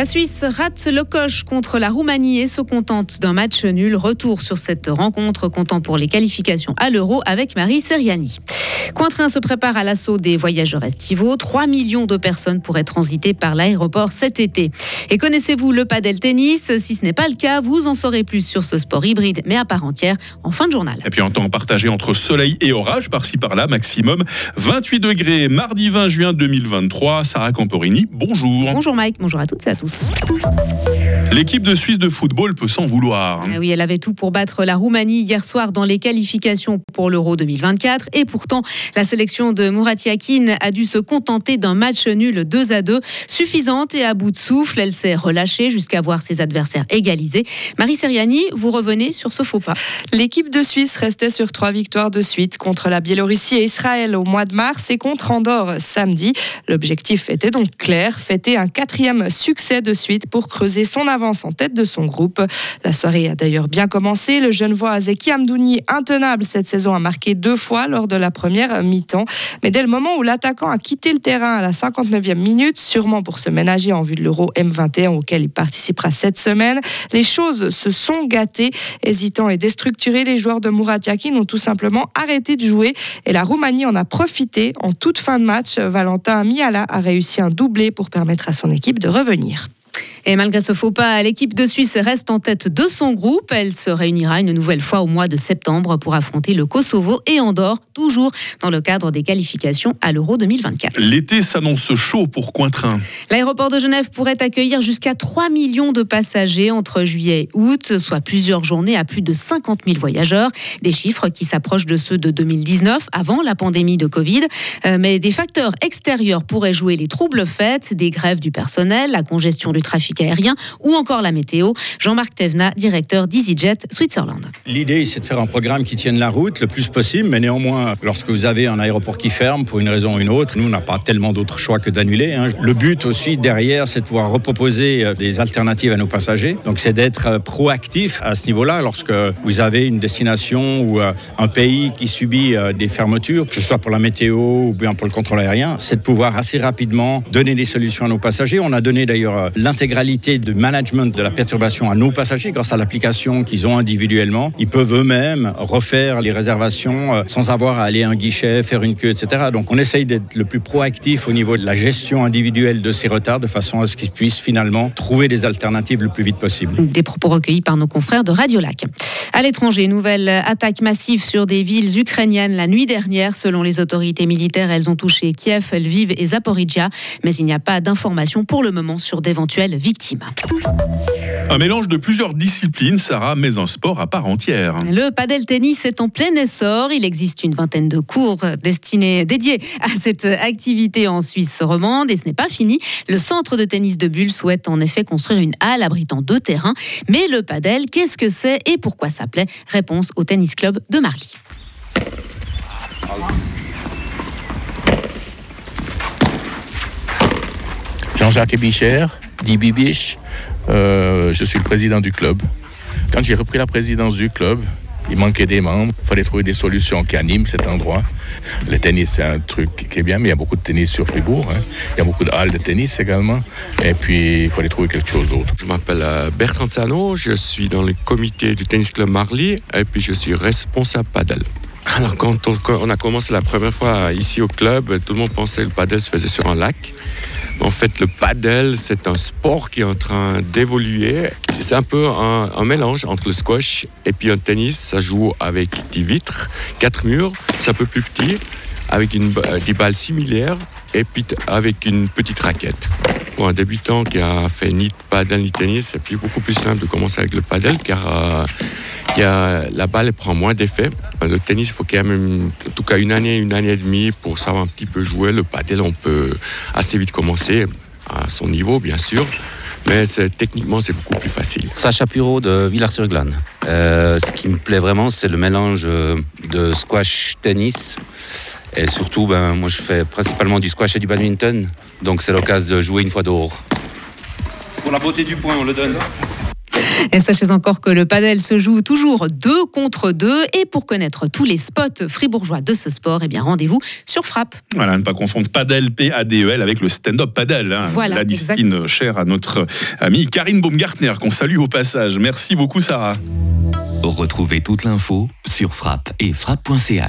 La Suisse rate le coche contre la Roumanie et se contente d'un match nul. Retour sur cette rencontre comptant pour les qualifications à l'Euro avec Marie Seriani. Cointrin se prépare à l'assaut des voyageurs estivaux. 3 millions de personnes pourraient transiter par l'aéroport cet été. Et connaissez-vous le padel tennis? Si ce n'est pas le cas, vous en saurez plus sur ce sport hybride mais à part entière en fin de journal. Et puis en temps partagé entre soleil et orage, par-ci par-là, maximum 28 degrés, mardi 20 juin 2023. Sarah Camporini, bonjour. Bonjour Mike, bonjour à toutes et à tous. News. L'équipe de Suisse de football peut s'en vouloir. Ah oui, elle avait tout pour battre la Roumanie hier soir dans les qualifications pour l'Euro 2024. Et pourtant, la sélection de Mourati Akin a dû se contenter d'un match nul 2 à 2. Suffisante et à bout de souffle, elle s'est relâchée jusqu'à voir ses adversaires égalisés. Marie Seriani, vous revenez sur ce faux pas. L'équipe de Suisse restait sur trois victoires de suite contre la Biélorussie et Israël au mois de mars et contre Andorre samedi. L'objectif était donc clair, fêter un quatrième succès de suite pour creuser son avance en tête de son groupe. La soirée a d'ailleurs bien commencé. Le jeune voix Azeki Amdouni, intenable cette saison, a marqué deux fois lors de la première mi-temps. Mais dès le moment où l'attaquant a quitté le terrain à la 59e minute, sûrement pour se ménager en vue de l'Euro M21 auquel il participera cette semaine, les choses se sont gâtées. Hésitants et déstructurés, les joueurs de Murat ont tout simplement arrêté de jouer et la Roumanie en a profité. En toute fin de match, Valentin Miala a réussi un doublé pour permettre à son équipe de revenir. Et malgré ce faux pas, l'équipe de Suisse reste en tête de son groupe. Elle se réunira une nouvelle fois au mois de septembre pour affronter le Kosovo et Andorre, toujours dans le cadre des qualifications à l'Euro 2024. L'été s'annonce chaud pour Cointrin. L'aéroport de Genève pourrait accueillir jusqu'à 3 millions de passagers entre juillet et août, soit plusieurs journées à plus de 50 000 voyageurs. Des chiffres qui s'approchent de ceux de 2019, avant la pandémie de Covid. Euh, mais des facteurs extérieurs pourraient jouer les troubles faits, des grèves du personnel, la congestion du trafic aérien ou encore la météo. Jean-Marc Tevna, directeur d'EasyJet Switzerland. L'idée, c'est de faire un programme qui tienne la route le plus possible, mais néanmoins, lorsque vous avez un aéroport qui ferme pour une raison ou une autre, nous, on n'a pas tellement d'autres choix que d'annuler. Hein. Le but aussi derrière, c'est de pouvoir reproposer euh, des alternatives à nos passagers. Donc, c'est d'être euh, proactif à ce niveau-là lorsque vous avez une destination ou euh, un pays qui subit des fermetures, que ce soit pour la météo ou bien pour le contrôle aérien, c'est de pouvoir assez rapidement donner des solutions à nos passagers. On a donné d'ailleurs l'intégralité de management de la perturbation à nos passagers grâce à l'application qu'ils ont individuellement. Ils peuvent eux-mêmes refaire les réservations euh, sans avoir à aller à un guichet, faire une queue, etc. Donc on essaye d'être le plus proactif au niveau de la gestion individuelle de ces retards de façon à ce qu'ils puissent finalement trouver des alternatives le plus vite possible. Des propos recueillis par nos confrères de Radio Lac. À l'étranger, nouvelle attaque massive sur des villes ukrainiennes la nuit dernière. Selon les autorités militaires, elles ont touché Kiev, Lviv et Zaporizhia, mais il n'y a pas d'informations pour le moment sur d'éventuelles victimes. Un mélange de plusieurs disciplines, Sarah, mais un sport à part entière. Le padel tennis est en plein essor. Il existe une vingtaine de cours destinés, dédiés à cette activité en Suisse romande. Et ce n'est pas fini. Le centre de tennis de Bulle souhaite en effet construire une halle abritant deux terrains. Mais le padel, qu'est-ce que c'est et pourquoi ça plaît? Réponse au tennis club de Marly. Jean-Jacques Bicher, dit Bibiche. Euh, je suis le président du club. Quand j'ai repris la présidence du club, il manquait des membres. Il fallait trouver des solutions qui animent cet endroit. Le tennis, c'est un truc qui est bien, mais il y a beaucoup de tennis sur Fribourg. Hein. Il y a beaucoup de halles de tennis également. Et puis, il fallait trouver quelque chose d'autre. Je m'appelle euh, Bertrand Tsano. Je suis dans le comité du tennis club Marly. Et puis, je suis responsable padel. Alors, quand on, a commencé la première fois ici au club, tout le monde pensait que le padel se faisait sur un lac. En fait, le paddle, c'est un sport qui est en train d'évoluer. C'est un peu un, mélange entre le squash et puis un tennis. Ça joue avec des vitres, quatre murs, c'est un peu plus petit, avec une, des balles similaires et puis avec une petite raquette. Pour un débutant qui a fait ni paddle ni tennis, c'est beaucoup plus simple de commencer avec le paddle car euh, la balle prend moins d'effet. Le tennis, il faut quand même, en tout cas, une année, une année et demie pour savoir un petit peu jouer. Le padel, on peut assez vite commencer à son niveau, bien sûr. Mais techniquement, c'est beaucoup plus facile. Sacha Puro de Villars-sur-Glane. Euh, ce qui me plaît vraiment, c'est le mélange de squash tennis. Et surtout, ben, moi, je fais principalement du squash et du badminton. Donc, c'est l'occasion de jouer une fois dehors. Pour la beauté du point, on le donne. Et sachez encore que le padel se joue toujours deux contre deux. Et pour connaître tous les spots fribourgeois de ce sport, eh bien rendez-vous sur Frappe. Voilà, ne pas confondre padel, P-A-D-E-L, avec le stand-up padel. hein. Voilà, la discipline chère à notre amie Karine Baumgartner, qu'on salue au passage. Merci beaucoup, Sarah. Retrouvez toute l'info sur frappe et frappe.ch.